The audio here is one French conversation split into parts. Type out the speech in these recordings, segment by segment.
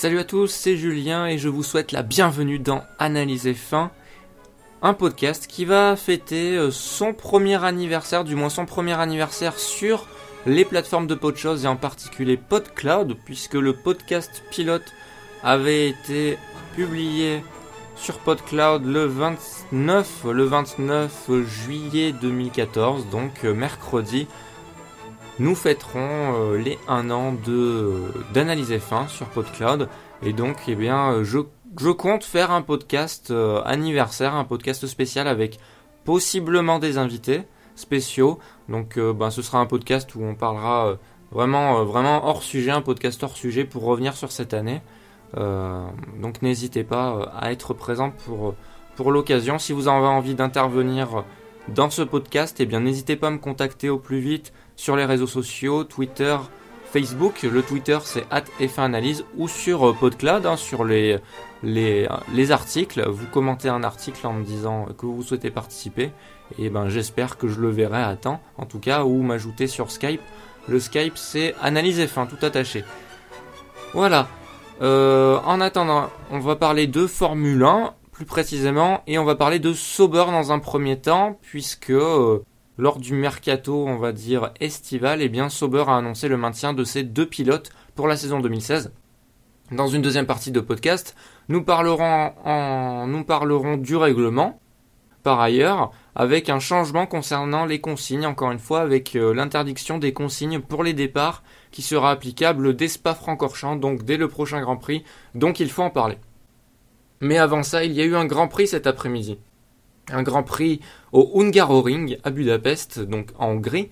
Salut à tous, c'est Julien et je vous souhaite la bienvenue dans Analyse Fin, un podcast qui va fêter euh, son premier anniversaire, du moins son premier anniversaire sur les plateformes de PodChose et en particulier PodCloud, puisque le podcast pilote avait été publié sur PodCloud le 29, le 29 juillet 2014, donc euh, mercredi nous fêterons euh, les 1 an de d'analyse F1 sur PodCloud et donc eh bien je, je compte faire un podcast euh, anniversaire, un podcast spécial avec possiblement des invités spéciaux. Donc euh, ben, ce sera un podcast où on parlera vraiment vraiment hors sujet, un podcast hors sujet pour revenir sur cette année. donc n'hésitez pas à être présent pour pour l'occasion. Si vous avez envie d'intervenir dans ce podcast, eh bien n'hésitez pas à me contacter au plus vite sur les réseaux sociaux, Twitter, Facebook. Le Twitter c'est @f1analyse ou sur euh, PodCloud, hein, sur les, les, les, articles. Vous commentez un article en me disant que vous souhaitez participer. Et ben j'espère que je le verrai à temps, en tout cas, ou m'ajouter sur Skype. Le Skype c'est analyse F1, tout attaché. Voilà. Euh, en attendant, on va parler de Formule 1 plus précisément, et on va parler de Sauber dans un premier temps, puisque euh, lors du mercato, on va dire estival, eh bien Sauber a annoncé le maintien de ses deux pilotes pour la saison 2016. Dans une deuxième partie de podcast, nous parlerons, du règlement, par ailleurs, avec un changement concernant les consignes, encore une fois, avec euh, l'interdiction des consignes pour les départs qui sera applicable dès Spa-Francorchamps, donc dès le prochain Grand Prix, donc il faut en parler. Mais avant ça, il y a eu un Grand Prix cet après-midi. Un Grand Prix au Hungaroring à Budapest, donc en Hongrie.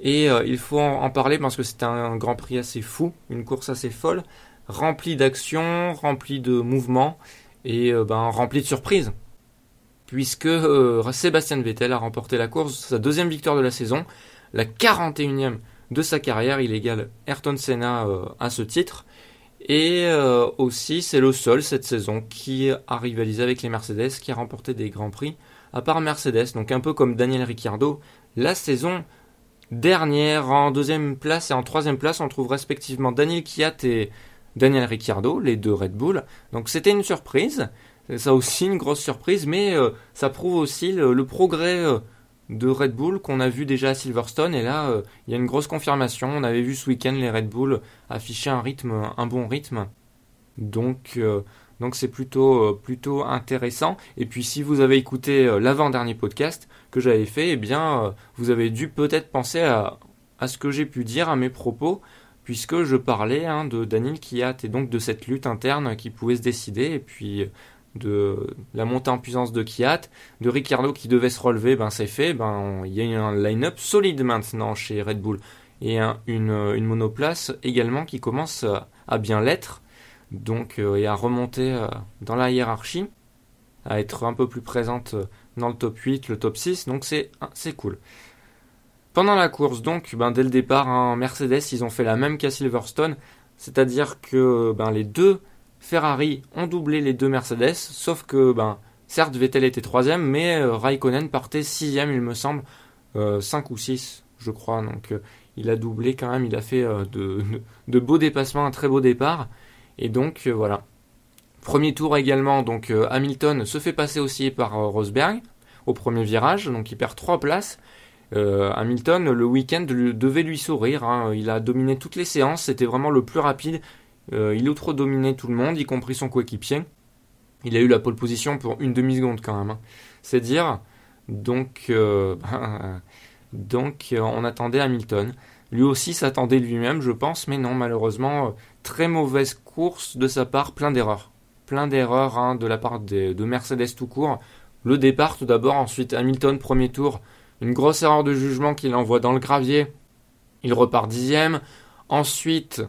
Et euh, il faut en, parler parce que c'est un, Grand Prix assez fou, une course assez folle, remplie d'actions, remplie de mouvements et euh, ben, remplie de surprises. Puisque euh, Sébastien Vettel a remporté la course, sa deuxième victoire de la saison, la 41e de sa carrière, il égale Ayrton Senna à ce titre. Et euh, aussi, c'est le seul cette saison qui a rivalisé avec les Mercedes, qui a remporté des grands prix, à part Mercedes. Donc un peu comme Daniel Ricciardo, la saison dernière, en deuxième place et en troisième place, on trouve respectivement Daniel Kiat et Daniel Ricciardo, les deux Red Bull. Donc c'était une surprise, ça aussi une grosse surprise, mais euh, ça prouve aussi le, progrès. Euh, de Red Bull qu'on a vu déjà à Silverstone et là euh, il y a une grosse confirmation. On avait vu ce week-end les Red Bull afficher un rythme, un bon rythme. Donc euh, donc c'est plutôt euh, plutôt intéressant. Et puis si vous avez écouté l'avant-dernier podcast que j'avais fait, eh bien vous avez dû peut-être penser à, ce que j'ai pu dire à mes propos puisque je parlais hein, de Daniel Kiat et donc de cette lutte interne qui pouvait se décider et puis de la montée en puissance de Kiat, de Ricciardo qui devait se relever, ben c'est fait, ben il y a un line-up solide maintenant chez Red Bull et une, monoplace également qui commence à bien l'être, donc euh, et à remonter euh, dans la hiérarchie, à être un peu plus présente dans le top 8, le top 6, donc c'est c'est cool. Pendant la course, donc, ben, dès le départ, en Mercedes, ils ont fait la même qu'à Silverstone, c'est-à-dire que ben, les deux Ferrari ont doublé les deux Mercedes, sauf que, ben, certes, Vettel était troisième, mais euh, Raikkonen partait sixième, il me semble, euh, 5 ou 6, je crois. Donc, euh, il a doublé quand même, il a fait euh, de, de, beaux dépassements, un très beau départ. Et donc, voilà. Premier tour également, donc Hamilton se fait passer aussi par Rosberg au premier virage, donc il perd 3 places. Hamilton, le week-end, devait lui sourire. Hein. Il a dominé toutes les séances. C'était vraiment le plus rapide. Euh, il dominé tout le monde, y compris son coéquipier. Il a eu la pole position pour une demi-seconde quand même. Hein. C'est dire. Donc, euh, euh, on attendait Hamilton. Lui aussi s'attendait lui-même, je pense, mais non, malheureusement, très mauvaise course de sa part, plein d'erreurs. Plein d'erreurs hein, de la part de Mercedes tout court. Le départ tout d'abord, ensuite Hamilton, premier tour, une grosse erreur de jugement qu'il envoie dans le gravier. Il repart dixième. Ensuite,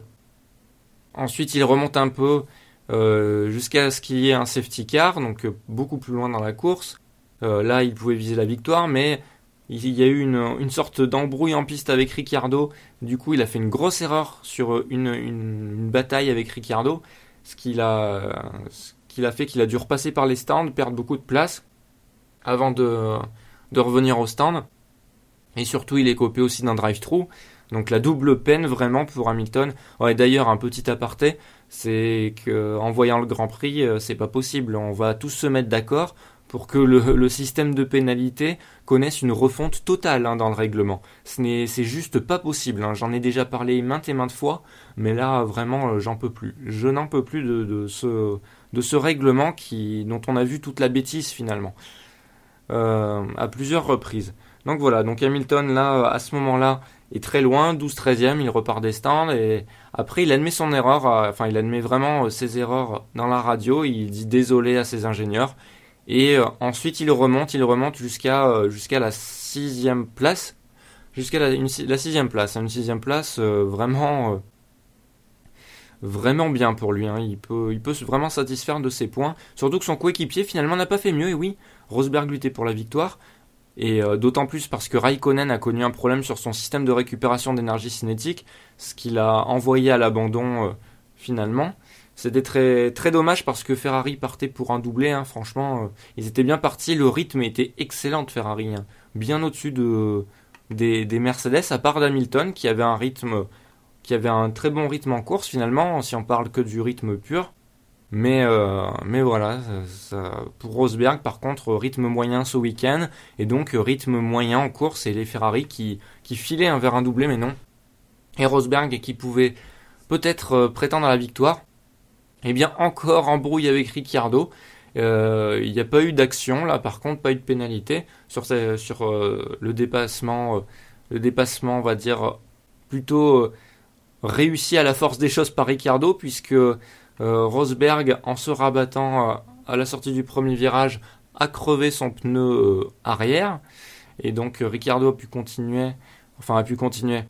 Ensuite, il remonte un peu euh, jusqu'à ce qu'il y ait un safety car, donc euh, beaucoup plus loin dans la course. Euh, là, il pouvait viser la victoire, mais il y a eu une, sorte d'embrouille en piste avec Ricciardo. Du coup, il a fait une grosse erreur sur une, bataille avec Ricciardo, ce qui a, fait qu'il a dû repasser par les stands, perdre beaucoup de place avant de, de revenir au stand. Et surtout, il est copé aussi d'un drive-through. Donc la double peine vraiment pour Hamilton. D'ailleurs, un petit aparté, c'est qu'en voyant le Grand Prix, c'est pas possible. On va tous se mettre d'accord pour que le, système de pénalité connaisse une refonte totale hein, dans le règlement. Ce c'est juste pas possible. Hein. J'en ai déjà parlé maintes et maintes fois, mais là vraiment j'en peux plus. Je n'en peux plus de, ce, de ce règlement qui, dont on a vu toute la bêtise finalement à plusieurs reprises. Donc voilà, donc Hamilton là, à ce moment-là, est très loin, 12-13e, il repart des stands et après il admet son erreur, euh, enfin il admet vraiment euh, ses erreurs dans la radio, il dit désolé à ses ingénieurs et euh, ensuite il remonte, il remonte jusqu'à jusqu'à la sixième place, jusqu'à la, la sixième place, hein, une sixième place vraiment vraiment bien pour lui. Hein. Il, peut, il peut vraiment satisfaire de ses points. Surtout que son coéquipier finalement n'a pas fait mieux. Et oui, Rosberg luttait pour la victoire. Et euh, d'autant plus parce que Raikkonen a connu un problème sur son système de récupération d'énergie cinétique, ce qui l'a envoyé à l'abandon euh, finalement. C'était très, très dommage parce que Ferrari partait pour un doublé, hein. franchement, euh, ils étaient bien partis, le rythme était excellent de Ferrari, hein. bien au-dessus de, des, des, Mercedes, à part d'Hamilton qui avait un rythme, qui avait un très bon rythme en course finalement, si on parle que du rythme pur. Mais, euh, mais voilà, pour Rosberg, par contre, rythme moyen ce week-end, et donc rythme moyen en course, et les Ferrari qui, filaient vers un doublé, mais non. Et Rosberg qui pouvait peut-être euh, prétendre à la victoire, eh bien encore embrouille avec Ricciardo. Euh, il n'y a pas eu d'action là, par contre, pas eu de pénalité sur, le dépassement, le dépassement, on va dire, plutôt réussi à la force des choses par Ricciardo, puisque euh, Rosberg, en se rabattant euh, à la sortie du premier virage, a crevé son pneu euh, arrière. Et donc Ricardo a pu continuer, enfin a pu continuer,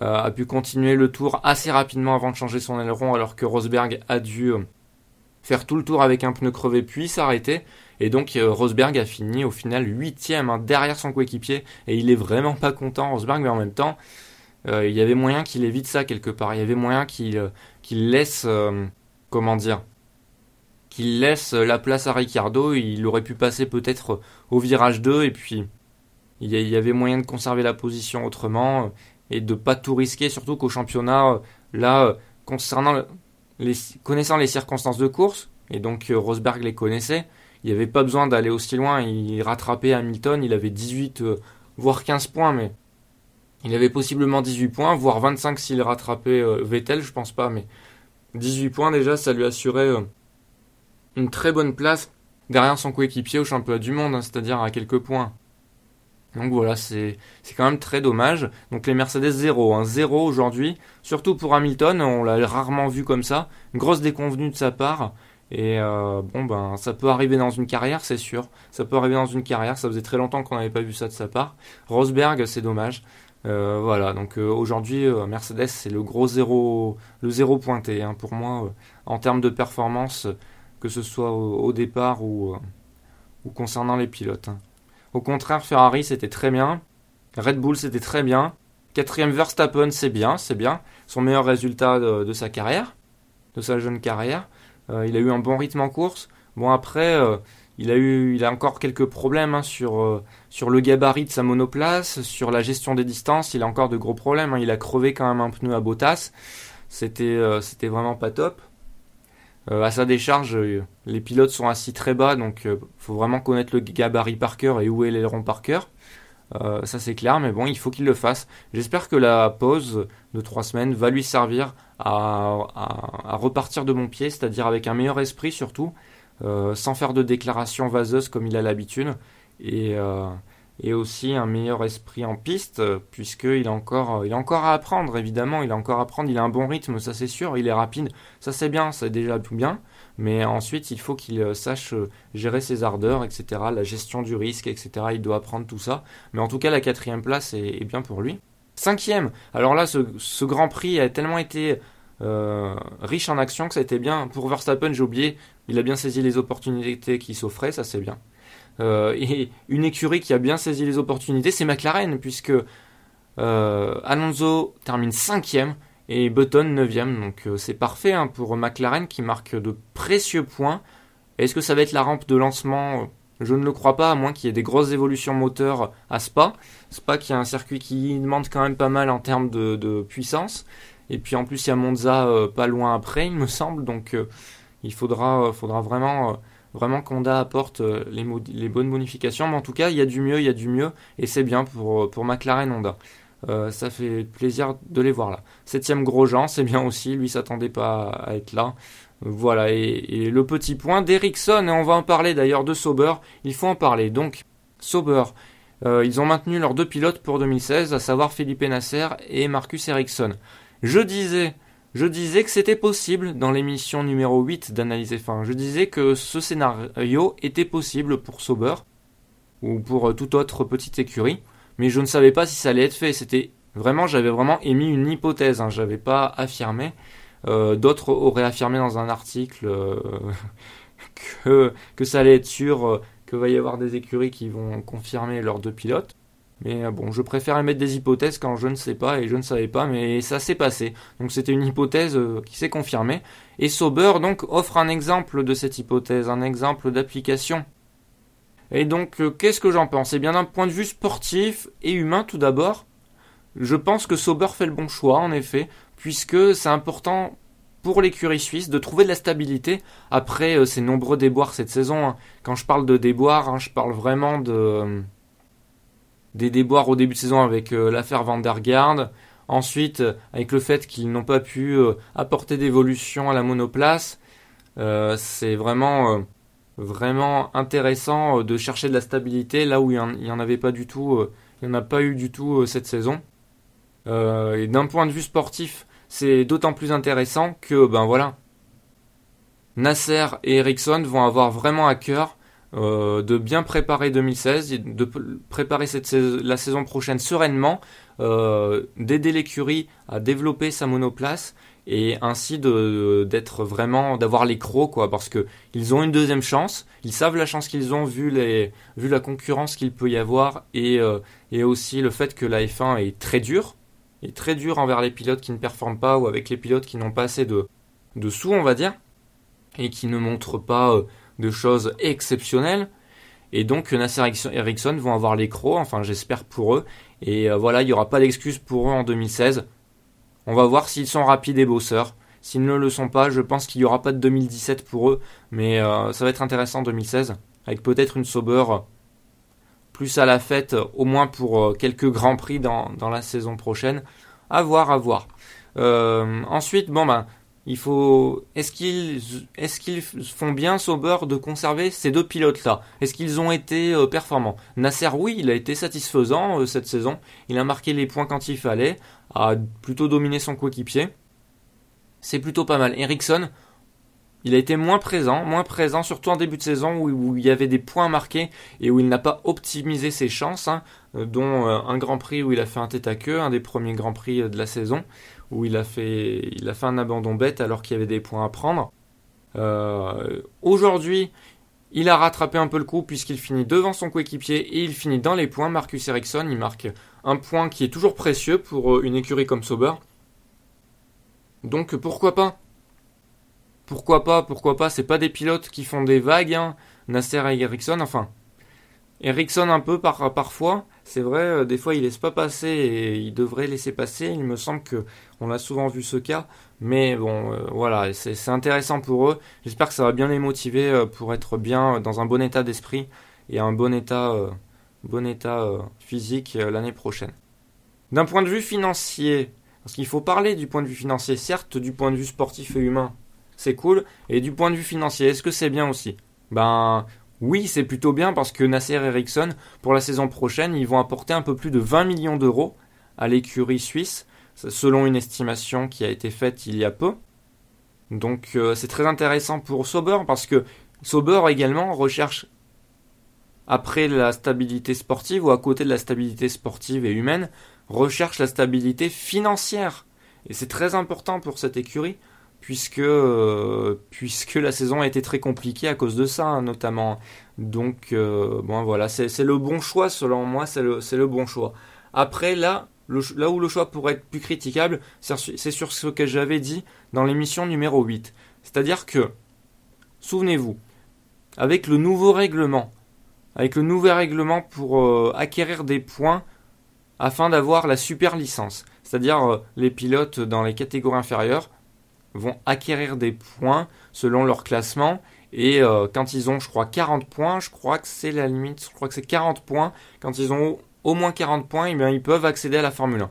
a pu continuer le tour assez rapidement avant de changer son aileron, alors que Rosberg a dû faire tout le tour avec un pneu crevé puis s'arrêter. Et donc Rosberg a fini au final huitième hein, derrière son coéquipier et il est vraiment pas content Rosberg, mais en même temps il y avait moyen qu'il évite ça quelque part. Il y avait moyen qu'il laisse comment dire, qu'il laisse la place à Ricciardo. Il aurait pu passer peut-être au virage 2 et puis il y avait moyen de conserver la position autrement et de pas tout risquer, surtout qu'au championnat, là, concernant les, connaissant les circonstances de course, et donc euh, Rosberg les connaissait, il n'y avait pas besoin d'aller aussi loin. Il rattrapait Hamilton, il avait 18, euh, voire 15 points, mais il avait possiblement 18 points, voire 25 s'il rattrapait euh, Vettel, je pense pas, mais 18 points déjà, ça lui assurait euh, une très bonne place derrière son coéquipier au championnat du monde, hein, c'est-à-dire à quelques points. Donc voilà, c'est quand même très dommage. Donc les Mercedes 0, hein, 0 aujourd'hui, surtout pour Hamilton, on l'a rarement vu comme ça, grosse déconvenue de sa part. Et euh, bon ben ça peut arriver dans une carrière, c'est sûr. Ça peut arriver dans une carrière, ça faisait très longtemps qu'on n'avait pas vu ça de sa part. Rosberg, c'est dommage. Euh, voilà, donc euh, aujourd'hui, euh, Mercedes, c'est le gros zéro, le zéro pointé hein, pour moi en termes de performance, que ce soit au, départ ou, concernant les pilotes. Hein. Au contraire, Ferrari, c'était très bien. Red Bull, c'était très bien. Quatrième Verstappen, c'est bien, c'est bien. Son meilleur résultat de, sa carrière, de sa jeune carrière. il a eu un bon rythme en course. Bon, après, il a eu, il a encore quelques problèmes hein, sur euh, sur le gabarit de sa monoplace, sur la gestion des distances. Il a encore de gros problèmes. Hein. Il a crevé quand même un pneu à Bottas. C'était euh, c'était vraiment pas top. Euh, à sa décharge, les pilotes sont assis très bas, donc faut vraiment connaître le gabarit par cœur et où est l'aileron par cœur. ça c'est clair, mais bon, il faut qu'il le fasse. J'espère que la pause de trois semaines va lui servir à, à, repartir de mon pied, c'est-à-dire avec un meilleur esprit surtout, sans faire de déclarations vaseuses comme il a l'habitude, et, euh, et aussi un meilleur esprit en piste, puisqu'il a encore, il a encore à apprendre, évidemment, il a encore à apprendre, il a un bon rythme, ça c'est sûr, il est rapide, ça c'est bien, c'est déjà tout bien, mais ensuite il faut qu'il euh, sache gérer ses ardeurs, etc., la gestion du risque, etc., il doit apprendre tout ça, mais en tout cas la quatrième place est, bien pour lui. Cinquième, alors là ce, Grand Prix a tellement été euh, riche en action, que ça a été bien. Pour Verstappen, j'ai oublié, il a bien saisi les opportunités qui s'offraient, ça c'est bien. Euh, et une écurie qui a bien saisi les opportunités, c'est McLaren, puisque euh, Alonso termine 5 et Button 9 Donc c'est parfait hein, pour McLaren qui marque de précieux points. Est-ce que ça va être la rampe de lancement? Je ne le crois pas, à moins qu'il y ait des grosses évolutions moteurs à Spa. Spa qui est un circuit qui demande quand même pas mal en termes de puissance. Et puis en plus, il y a Monza pas loin après, il me semble. Donc il faudra, faudra vraiment vraiment qu'Honda apporte les, bonnes modifications. Mais en tout cas, il y a du mieux, il y a du mieux, et c'est bien pour, pour McLaren Honda. Euh, ça fait plaisir de les voir là. Septième Grosjean, c'est bien aussi, lui s'attendait pas à être là. Voilà, et, le petit point d'Ericsson, et on va en parler d'ailleurs de Sauber, il faut en parler. Donc, Sauber, euh, ils ont maintenu leurs deux pilotes pour 2016, à savoir Philippe Nasser et Marcus Ericsson. Je disais, je disais que c'était possible dans l'émission numéro 8 d'Analyse Fin. Je disais que ce scénario était possible pour Sauber, ou pour toute autre petite écurie mais je ne savais pas si ça allait être fait. C'était vraiment, j'avais vraiment émis une hypothèse, hein, j'avais pas affirmé. Euh, d'autres auraient affirmé dans un article euh, que, ça allait être sûr, euh, que va y avoir des écuries qui vont confirmer leurs deux pilotes. Mais bon, je préfère émettre des hypothèses quand je ne sais pas et je ne savais pas, mais ça s'est passé. Donc c'était une hypothèse qui s'est confirmée. Et Sauber donc offre un exemple de cette hypothèse, un exemple d'application et donc, euh, qu'est-ce que j'en pense? Eh bien, d'un point de vue sportif et humain, tout d'abord, je pense que Sauber fait le bon choix, en effet, puisque c'est important pour l'écurie suisse de trouver de la stabilité après euh, ces nombreux déboires cette saison. Hein. Quand je parle de déboires, hein, je parle vraiment de euh, des déboires au début de saison avec l'affaire Van ensuite avec le fait qu'ils n'ont pas pu apporter d'évolution à la monoplace. c'est vraiment vraiment intéressant euh, de chercher de la stabilité là où il n'y en, avait pas du tout, euh, il n'y en a pas eu du tout euh, cette saison. et d'un point de vue sportif, c'est d'autant plus intéressant que ben voilà, Nasser et Ericsson vont avoir vraiment à cœur de bien préparer 2016, de préparer cette la saison prochaine sereinement, d'aider l'écurie à développer sa monoplace et ainsi d'être vraiment d'avoir les crocs quoi parce que ils ont une deuxième chance ils savent la chance qu'ils ont vu les vu la concurrence qu'il peut y avoir et euh, et aussi le fait que la F1 est très dure est très dure envers les pilotes qui ne performent pas ou avec les pilotes qui n'ont pas assez de de sous on va dire et qui ne montrent pas euh, de choses exceptionnelles et donc Nasser Ericsson vont avoir les crocs enfin j'espère pour eux et euh, voilà il n'y aura pas d'excuse pour eux en 2016 on va voir s'ils sont rapides et bosseurs. S'ils ne le sont pas, je pense qu'il n'y aura pas de 2017 pour eux, mais euh, ça va être intéressant 2016, avec peut-être une Sauber plus à la fête, au moins pour euh, quelques grands prix dans, la saison prochaine. À voir, à voir. Ensuite, bon ben, il faut. Est-ce qu'ils est-ce qu'ils font bien Sauber de conserver ces deux pilotes-là? Est-ce qu'ils ont été performants? Nasser, oui, il a été satisfaisant cette saison. Il a marqué les points quand il fallait a plutôt dominé son coéquipier. C'est plutôt pas mal. Ericsson, il a été moins présent, moins présent, surtout en début de saison où, il y avait des points marqués et où il n'a pas optimisé ses chances, hein, euh, dont euh, un Grand Prix où il a fait un tête à queue, un des premiers Grands Prix euh, de la saison, où il a fait, un abandon bête alors qu'il y avait des points à prendre. Aujourd'hui, il a rattrapé un peu le coup puisqu'il finit devant son coéquipier et il finit dans les points. Marcus Ericsson, il marque un point qui est toujours précieux pour euh, une écurie comme Sauber. Donc pourquoi pas? Pourquoi pas Pourquoi pas? C'est pas des pilotes qui font des vagues, hein. Nasser et Ericsson, enfin. Ericsson un peu par, parfois, c'est vrai, euh, des fois il laisse pas passer et il devrait laisser passer. Il me semble que on a souvent vu ce cas, mais bon, euh, voilà, c'est intéressant pour eux. J'espère que ça va bien les motiver pour être bien dans un bon état d'esprit et un bon état bon état euh, physique euh, l'année prochaine. D'un point de vue financier, parce qu'il faut parler du point de vue financier, certes du point de vue sportif et humain, c'est cool, et du point de vue financier, est-ce que c'est bien aussi? Ben oui, c'est plutôt bien parce que Nasser Ericsson, pour la saison prochaine, ils vont apporter un peu plus de 20 millions d'euros à l'écurie suisse, selon une estimation qui a été faite il y a peu. Donc euh, c'est très intéressant pour Sauber parce que Sauber également recherche après la stabilité sportive ou à côté de la stabilité sportive et humaine, recherche la stabilité financière. Et c'est très important pour cette écurie, puisque, euh, puisque la saison a été très compliquée à cause de ça, hein, notamment. Donc, euh, bon, voilà, c'est le bon choix, selon moi, c'est le, bon choix. Après, là, là où le choix pourrait être plus critiquable, c'est sur ce que j'avais dit dans l'émission numéro 8. C'est-à-dire que, souvenez-vous, avec le nouveau règlement, avec le nouvel règlement pour euh, acquérir des points afin d'avoir la super licence. c'est-à-dire les pilotes dans les catégories inférieures vont acquérir des points selon leur classement. Et quand ils ont je crois 40 points, je crois que c'est la limite, je crois que c'est 40 points, quand ils ont au moins 40 points, eh ils peuvent accéder à la Formule 1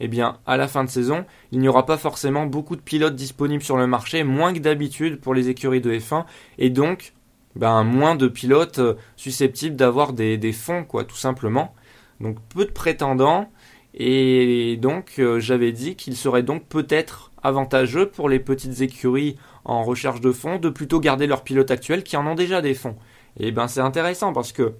eh bien, à la fin de saison, il n'y aura pas forcément beaucoup de pilotes disponibles sur le marché, moins que d'habitude pour les écuries de F1, et donc, ben, moins de pilotes euh, susceptibles d'avoir des, fonds, quoi, tout simplement. Donc, peu de prétendants, et donc, euh, j'avais dit qu'il serait donc peut-être avantageux pour les petites écuries en recherche de fonds de plutôt garder leurs pilotes actuels qui en ont déjà des fonds. Et ben, c'est intéressant parce que,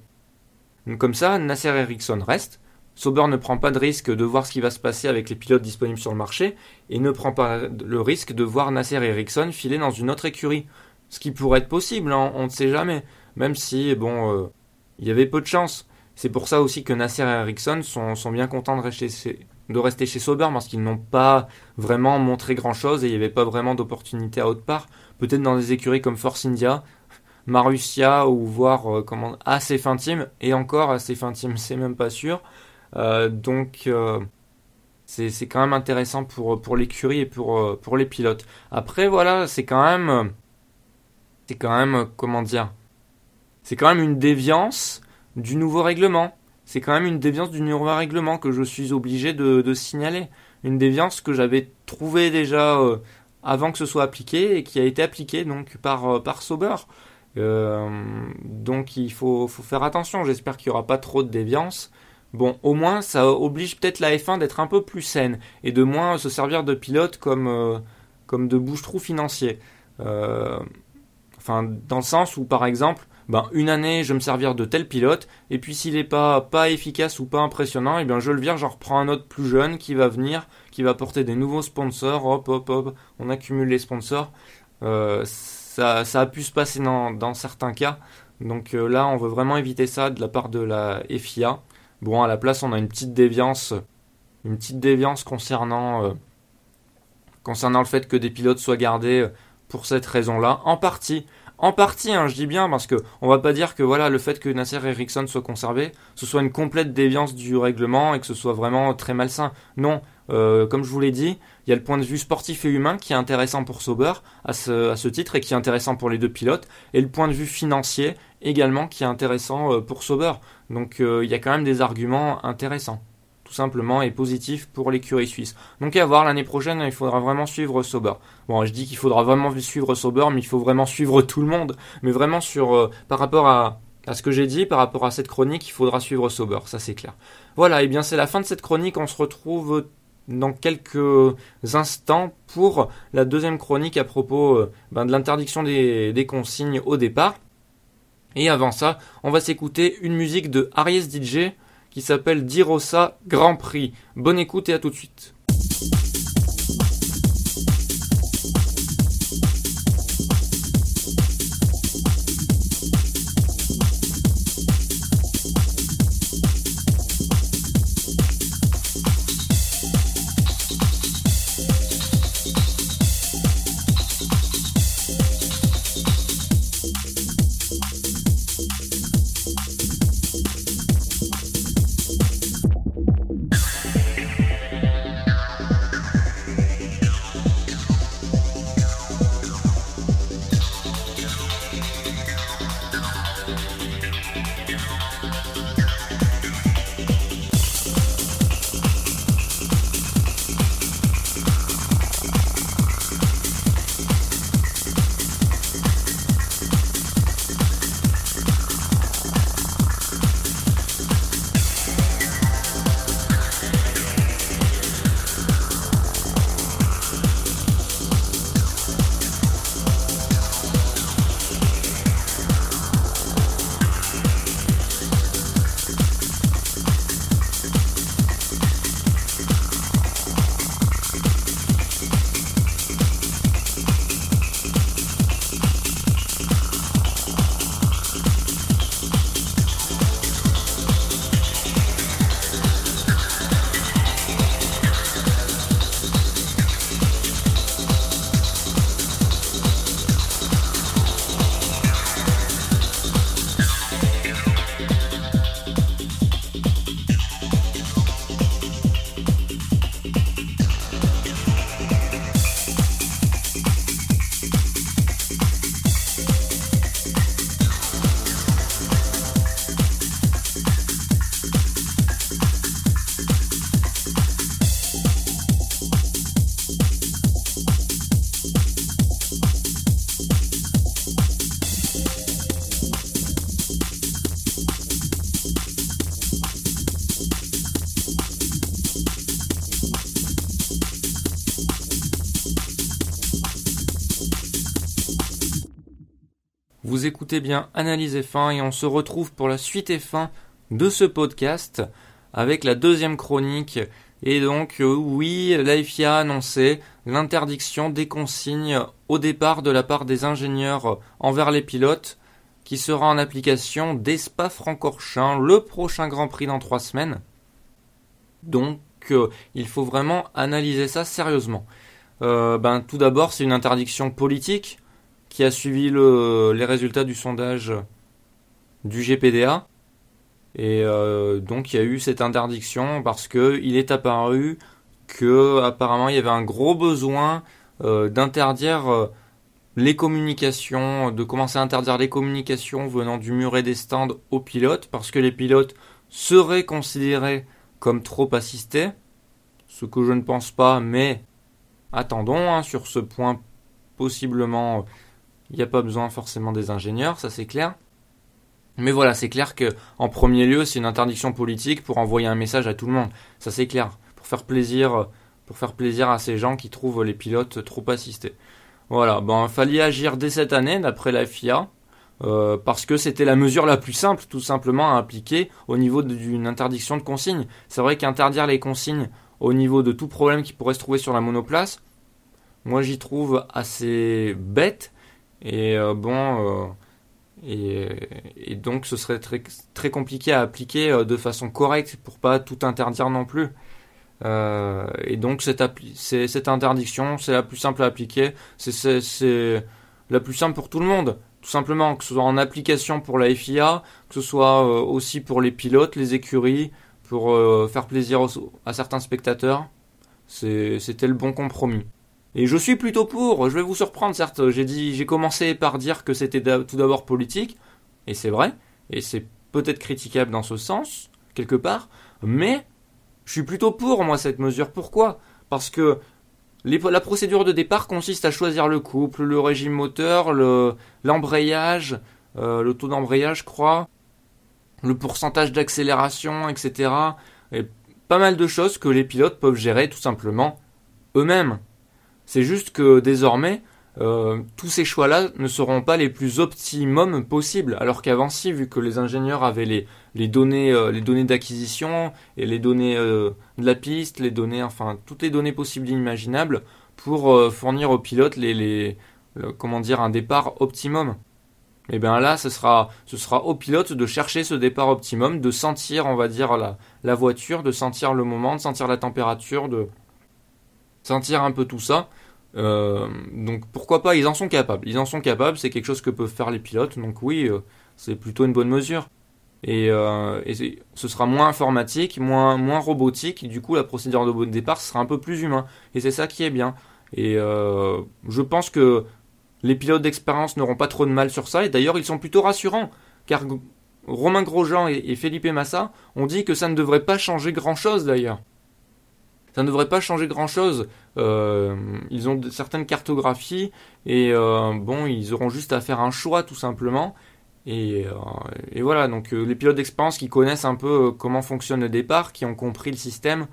comme ça, Nasser Ericsson reste, Sauber ne prend pas de risque de voir ce qui va se passer avec les pilotes disponibles sur le marché et ne prend pas le risque de voir Nasser Ericsson filer dans une autre écurie. Ce qui pourrait être possible, hein, on ne sait jamais. Même si, bon, euh, il y avait peu de chance. C'est pour ça aussi que Nasser et Ericsson sont, bien contents de rester, de rester chez Sauber parce qu'ils n'ont pas vraiment montré grand chose et il n'y avait pas vraiment d'opportunité à haute part. Peut-être dans des écuries comme Force India, Marussia ou voire euh, comment, assez fin team et encore assez fin team, c'est même pas sûr. Euh, donc euh, c'est quand même intéressant pour, pour l'écurie et pour, euh, pour les pilotes. Après voilà, c'est quand même c'est quand même comment dire c'est quand même une déviance du nouveau règlement. C'est quand même une déviance du nouveau règlement que je suis obligé de, signaler. Une déviance que j'avais trouvée déjà avant que ce soit appliqué et qui a été appliquée donc par, par Sauber. donc il faut, faut faire attention. J'espère qu'il n'y aura pas trop de déviance. Bon, au moins, ça oblige peut-être la F1 d'être un peu plus saine et de moins se servir de pilotes comme, euh, de bouche-trou financiers. Euh, enfin, dans le sens où, par exemple, ben, une année, je vais me servir de tel pilote, et puis s'il n'est pas, efficace ou pas impressionnant, et eh bien je le vire, j'en reprends un autre plus jeune qui va venir, qui va porter des nouveaux sponsors, hop, hop, hop, on accumule les sponsors. Euh, ça, ça, a pu se passer dans, certains cas. Donc là, on veut vraiment éviter ça de la part de la FIA. Bon, à la place, on a une petite déviance, une petite déviance concernant, euh, concernant le fait que des pilotes soient gardés euh, pour cette raison-là. En partie, en partie, hein, je dis bien, parce que on va pas dire que voilà le fait que Nasser Ericsson soit conservé, ce soit une complète déviance du règlement et que ce soit vraiment très malsain. Non, euh, comme je vous l'ai dit, il y a le point de vue sportif et humain qui est intéressant pour Sauber à ce, titre et qui est intéressant pour les deux pilotes, et le point de vue financier également qui est intéressant pour Sauber. Donc euh, il y a quand même des arguments intéressants, tout simplement, et positifs pour l'écurie suisse. Donc à voir, l'année prochaine, il faudra vraiment suivre Sauber. Bon, je dis qu'il faudra vraiment suivre Sauber, mais il faut vraiment suivre tout le monde. Mais vraiment sur euh, par rapport à, ce que j'ai dit, par rapport à cette chronique, il faudra suivre Sauber, ça c'est clair. Voilà, et bien c'est la fin de cette chronique, on se retrouve dans quelques instants pour la deuxième chronique à propos euh, ben, de l'interdiction des, des consignes au départ. Et avant ça, on va s'écouter une musique de Aries DJ qui s'appelle Dirosa Grand Prix. Bonne écoute et à tout de suite. Vous écoutez bien Analyse F1 et on se retrouve pour la suite F1 de ce podcast avec la deuxième chronique. Et donc, euh, oui, la FIA a annoncé l'interdiction des consignes au départ de la part des ingénieurs envers les pilotes qui sera en application dès Spa-Francorchamps, le prochain Grand Prix dans trois semaines. Donc, euh, il faut vraiment analyser ça sérieusement. Euh, ben, tout d'abord, c'est une interdiction politique qui a suivi les résultats du sondage du GPDA. Et euh, donc il y a eu cette interdiction parce qu'il est apparu que apparemment il y avait un gros besoin euh, d'interdire euh, les communications, de commencer à interdire les communications venant du muret des stands aux pilotes parce que les pilotes seraient considérés comme trop assistés. Ce que je ne pense pas, mais attendons hein, sur ce point possiblement il n'y a pas besoin forcément des ingénieurs, ça c'est clair. Mais voilà, c'est clair que en premier lieu, c'est une interdiction politique pour envoyer un message à tout le monde. Ça c'est clair, pour faire plaisir, pour faire plaisir à ces gens qui trouvent les pilotes trop assistés. Voilà, il fallait agir dès cette année, d'après la FIA, euh, parce que c'était la mesure la plus simple, tout simplement, à appliquer au niveau d'une interdiction de consignes. C'est vrai qu'interdire les consignes au niveau de tout problème qui pourrait se trouver sur la monoplace, moi j'y trouve assez bête et euh, bon, euh, et, donc ce serait très, compliqué à appliquer euh, de façon correcte pour pas tout interdire non plus. et donc cette interdiction, c'est la plus simple à appliquer, c'est la plus simple pour tout le monde. Tout simplement, que ce soit en application pour la FIA, que ce soit aussi pour les pilotes, les écuries, pour faire plaisir à certains spectateurs. C'était le bon compromis. Et je suis plutôt pour, je vais vous surprendre certes, j'ai dit j'ai commencé par dire que c'était tout d'abord politique, et c'est vrai, et c'est peut-être critiquable dans ce sens, quelque part, mais je suis plutôt pour moi cette mesure. Pourquoi? Parce que la procédure de départ consiste à choisir le couple, le régime moteur, l'embrayage, euh, le taux d'embrayage, je crois, le pourcentage d'accélération, etc. Et pas mal de choses que les pilotes peuvent gérer tout simplement eux-mêmes. C'est juste que désormais, euh, tous ces choix-là ne seront pas les plus optimums possibles. Alors qu'avant, si, vu que les ingénieurs avaient les, euh, données d'acquisition et les données euh, de la piste, les données, enfin, toutes les données possibles et imaginables pour fournir aux pilotes les, les comment dire, un départ optimum. Et eh bien là, ce sera, ce sera au pilote de chercher ce départ optimum, de sentir, on va dire, la voiture, de sentir le moment, de sentir la température, de, sentir un peu tout ça. Euh, donc pourquoi pas, ils en sont capables. Ils en sont capables, c'est quelque chose que peuvent faire les pilotes. Donc oui, euh, c'est plutôt une bonne mesure. Et, euh, ce sera moins informatique, moins, moins robotique. Du coup, la procédure de départ sera un peu plus humain. Et c'est ça qui est bien. Et je pense que les pilotes d'expérience n'auront pas trop de mal sur ça. Et d'ailleurs, ils sont plutôt rassurants. Car Romain Grosjean et, et Felipe Massa ont dit que ça ne devrait pas changer grand-chose d'ailleurs ça ne devrait pas changer grand-chose. Euh, ils ont certaines cartographies et euh, bon, ils auront juste à faire un choix tout simplement. Et, euh, voilà, donc les pilotes d'expérience qui connaissent un peu comment fonctionne le départ, qui ont compris le système,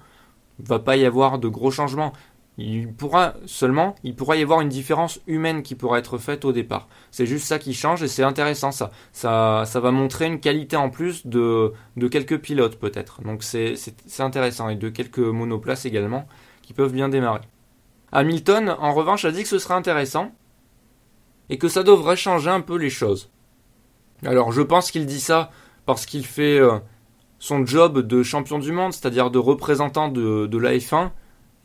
va pas y avoir de gros changements. Il pourra seulement, il pourra y avoir une différence humaine qui pourra être faite au départ. C'est juste ça qui change et c'est intéressant ça. ça. Ça va montrer une qualité en plus de, de quelques pilotes peut-être. Donc c'est intéressant et de quelques monoplaces également qui peuvent bien démarrer. Hamilton en revanche a dit que ce serait intéressant et que ça devrait changer un peu les choses. Alors je pense qu'il dit ça parce qu'il fait euh, son job de champion du monde, c'est-à-dire de représentant de, de la F1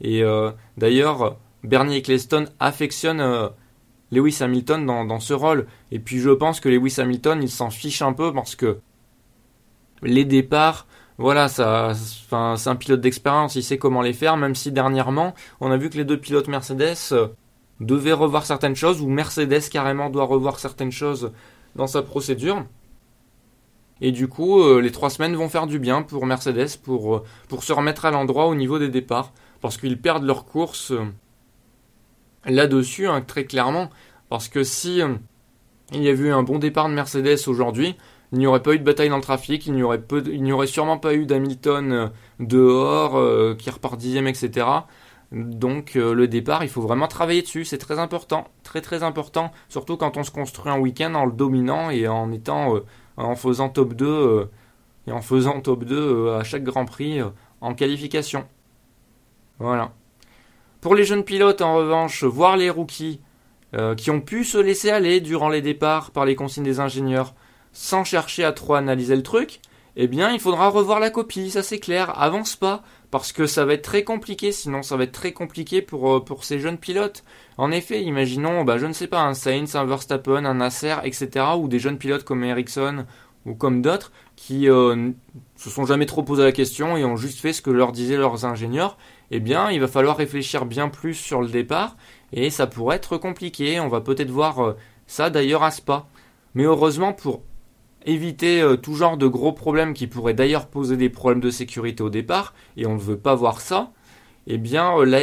et euh, d'ailleurs, Bernie Eccleston affectionne euh, Lewis Hamilton dans, ce rôle. Et puis je pense que Lewis Hamilton, il s'en fiche un peu parce que les départs, voilà, ça, c'est un pilote d'expérience, il sait comment les faire, même si dernièrement, on a vu que les deux pilotes Mercedes euh, devaient revoir certaines choses, ou Mercedes carrément doit revoir certaines choses dans sa procédure. Et du coup, les trois semaines vont faire du bien pour Mercedes, pour, pour se remettre à l'endroit au niveau des départs parce qu'ils perdent leur course euh, là-dessus, hein, très clairement. Parce que si euh, il y avait eu un bon départ de Mercedes aujourd'hui, il n'y aurait pas eu de bataille dans le trafic, il n'y aurait, sûrement pas eu d'Hamilton euh, dehors qui repart dixième, etc. Donc le départ, il faut vraiment travailler dessus, c'est très important, très très important, surtout quand on se construit un week-end en le dominant et en étant en faisant top 2 et en faisant top 2 à chaque Grand Prix en qualification. Voilà. Pour les jeunes pilotes, en revanche, voir les rookies euh, qui ont pu se laisser aller durant les départs par les consignes des ingénieurs sans chercher à trop analyser le truc, eh bien, il faudra revoir la copie, ça c'est clair, avance pas, parce que ça va être très compliqué, sinon ça va être très compliqué pour, euh, pour ces jeunes pilotes. En effet, imaginons, bah, je ne sais pas, un Sainz, un Verstappen, un Nasser, etc., ou des jeunes pilotes comme Ericsson ou comme d'autres qui euh, se sont jamais trop posé la question et ont juste fait ce que leur disaient leurs ingénieurs, eh bien, il va falloir réfléchir bien plus sur le départ et ça pourrait être compliqué. On va peut-être voir euh, ça d'ailleurs à Spa. Mais heureusement, pour éviter euh, tout genre de gros problèmes qui pourraient d'ailleurs poser des problèmes de sécurité au départ, et on ne veut pas voir ça, eh bien, euh, la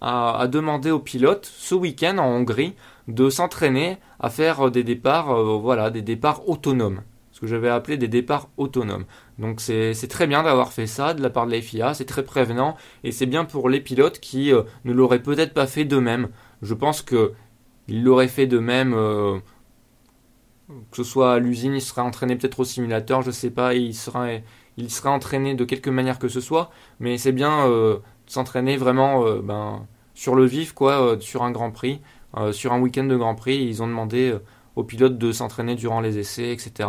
a, demandé aux pilotes ce week-end en Hongrie de s'entraîner à faire des départs, voilà, des départs autonomes ce que j'avais appelé des départs autonomes. Donc c'est très bien d'avoir fait ça de la part de la FIA, c'est très prévenant et c'est bien pour les pilotes qui euh, ne l'auraient peut-être pas fait d'eux-mêmes. Je pense qu'ils l'auraient fait d'eux-mêmes, euh, que ce soit à l'usine, ils seraient entraînés peut-être au simulateur, je sais pas, ils seraient, ils entraînés de quelque manière que ce soit, mais c'est bien euh, de s'entraîner vraiment ben, sur le vif, quoi, sur un Grand Prix, sur un week-end de Grand Prix. Ils ont demandé aux pilotes de s'entraîner durant les essais, etc.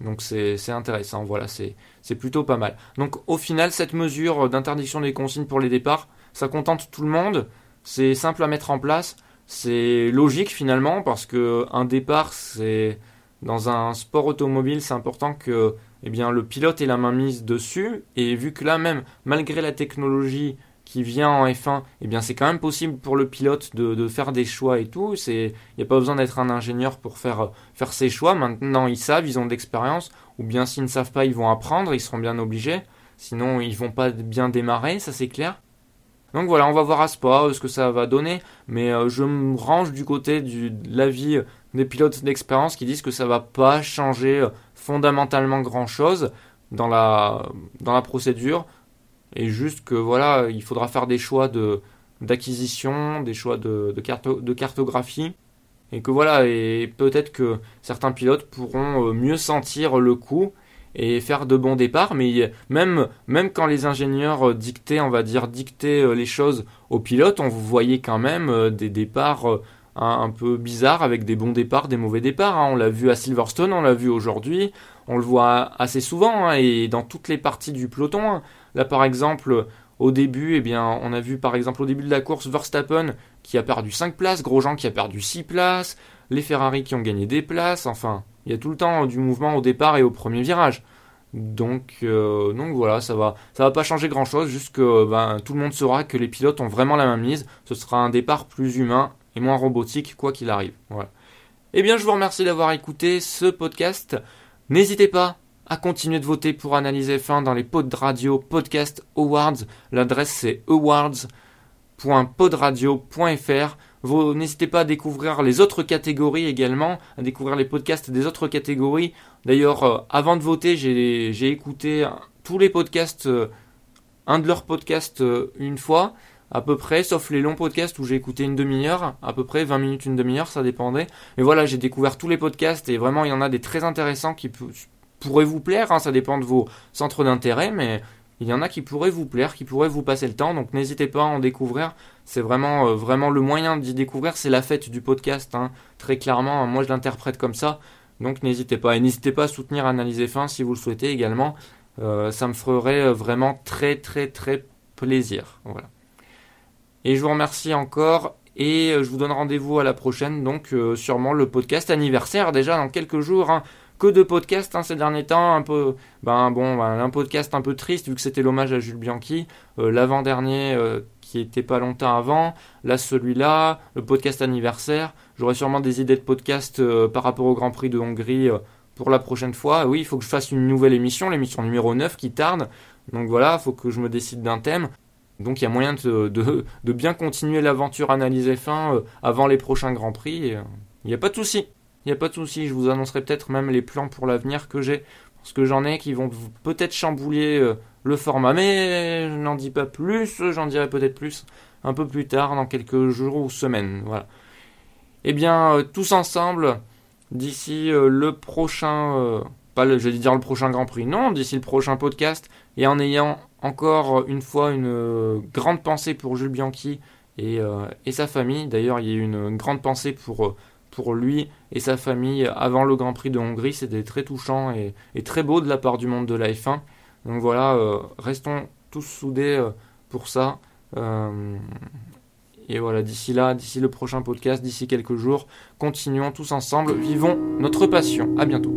Donc c'est intéressant, voilà, c'est plutôt pas mal. Donc au final, cette mesure d'interdiction des consignes pour les départs, ça contente tout le monde, c'est simple à mettre en place, c'est logique finalement, parce que un départ, c'est dans un sport automobile, c'est important que eh bien, le pilote ait la main mise dessus, et vu que là même, malgré la technologie qui vient en F1, eh bien c'est quand même possible pour le pilote de, faire des choix et tout. Il n'y a pas besoin d'être un ingénieur pour faire, faire ses choix. Maintenant, ils savent, ils ont de. Ou bien s'ils ne savent pas, ils vont apprendre, ils seront bien obligés. Sinon, ils vont pas bien démarrer, ça c'est clair. Donc voilà, on va voir à Spa ce que ça va donner. Mais euh, je me range du côté de l'avis des pilotes d'expérience qui disent que ça va pas changer euh, fondamentalement grand chose dans la, dans la procédure et juste que voilà, il faudra faire des choix d'acquisition, des choix de, cartographie, et que voilà, et peut-être que certains pilotes pourront euh, mieux sentir le coup et faire de bons départs, mais même, quand les ingénieurs euh, dictaient, on va dire, dictaient euh, les choses aux pilotes, on voyait quand même des départs un, peu bizarres avec des bons départs, des mauvais départs. Hein. On l'a vu à Silverstone, on l'a vu aujourd'hui, on le voit assez souvent, hein, et dans toutes les parties du peloton. Là, par exemple, au début, eh bien, on a vu par exemple au début de la course Verstappen qui a perdu 5 places, Grosjean qui a perdu 6 places, les Ferrari qui ont gagné des places, enfin, il y a tout le temps du mouvement au départ et au premier virage. Donc, euh, voilà, ça va, ça va pas changer grand chose, juste que ben, tout le monde saura que les pilotes ont vraiment la main mise. Ce sera un départ plus humain et moins robotique, quoi qu'il arrive. Voilà. Eh bien, je vous remercie d'avoir écouté ce podcast. N'hésitez pas à continuer de voter pour Analyse F1 dans les pods radio Podcast Awards. L'adresse c'est awards.podradio.fr. N'hésitez pas à découvrir les autres catégories également, à découvrir les podcasts des autres catégories. D'ailleurs, euh, avant de voter, j'ai écouté tous les podcasts, euh, un de leurs podcasts euh, une fois, à peu près, sauf les longs podcasts où j'ai écouté une demi-heure, à peu près 20 minutes, une demi-heure, ça dépendait. Mais voilà, j'ai découvert tous les podcasts et vraiment, il y en a des très intéressants qui pourrait vous plaire, hein, ça dépend de vos centres d'intérêt, mais il y en a qui pourraient vous plaire, qui pourraient vous passer le temps, donc n'hésitez pas à en découvrir. C'est vraiment, euh, vraiment le moyen d'y découvrir, c'est la fête du podcast, hein. très clairement, moi je l'interprète comme ça, donc n'hésitez pas. Et n'hésitez pas à soutenir Analyser Fin si vous le souhaitez également, euh, ça me ferait euh, vraiment très très très plaisir. Voilà. Et je vous remercie encore et je vous donne rendez-vous à la prochaine, donc sûrement le podcast anniversaire déjà dans quelques jours. Hein que de podcasts hein, ces derniers temps, un peu, ben bon, ben, un podcast un peu triste vu que c'était l'hommage à Jules Bianchi, euh, l'avant-dernier euh, qui était pas longtemps avant, là celui-là, le podcast anniversaire. J'aurai sûrement des idées de podcast euh, par rapport au Grand Prix de Hongrie pour la prochaine fois. Oui, il faut que je fasse une nouvelle émission, l'émission numéro 9 qui tarde. Donc voilà, il faut que je me décide d'un thème. Donc il y a moyen de, de, bien continuer l'aventure analysée fin avant les prochains Grands Prix. Il n'y a pas de souci. Il n'y a pas de souci, je vous annoncerai peut-être même les plans pour l'avenir que j'ai. Parce que j'en ai qui vont peut-être chambouler euh, le format. Mais je n'en dis pas plus, j'en dirai peut-être plus un peu plus tard, dans quelques jours ou semaines. Voilà. Eh bien, tous ensemble, d'ici le prochain, pas le, je vais dire le prochain Grand Prix, non, d'ici le prochain podcast, et en ayant encore une fois une grande pensée pour Jules Bianchi et, et sa famille. D'ailleurs, il y a eu une grande pensée pour pour lui et sa famille avant le Grand Prix de Hongrie. C'était très touchant et, très beau de la part du monde de la F1. Donc voilà, euh, restons tous soudés euh, pour ça. Euh, et voilà, d'ici là, d'ici le prochain podcast, d'ici quelques jours, continuons tous ensemble, vivons notre passion. À bientôt.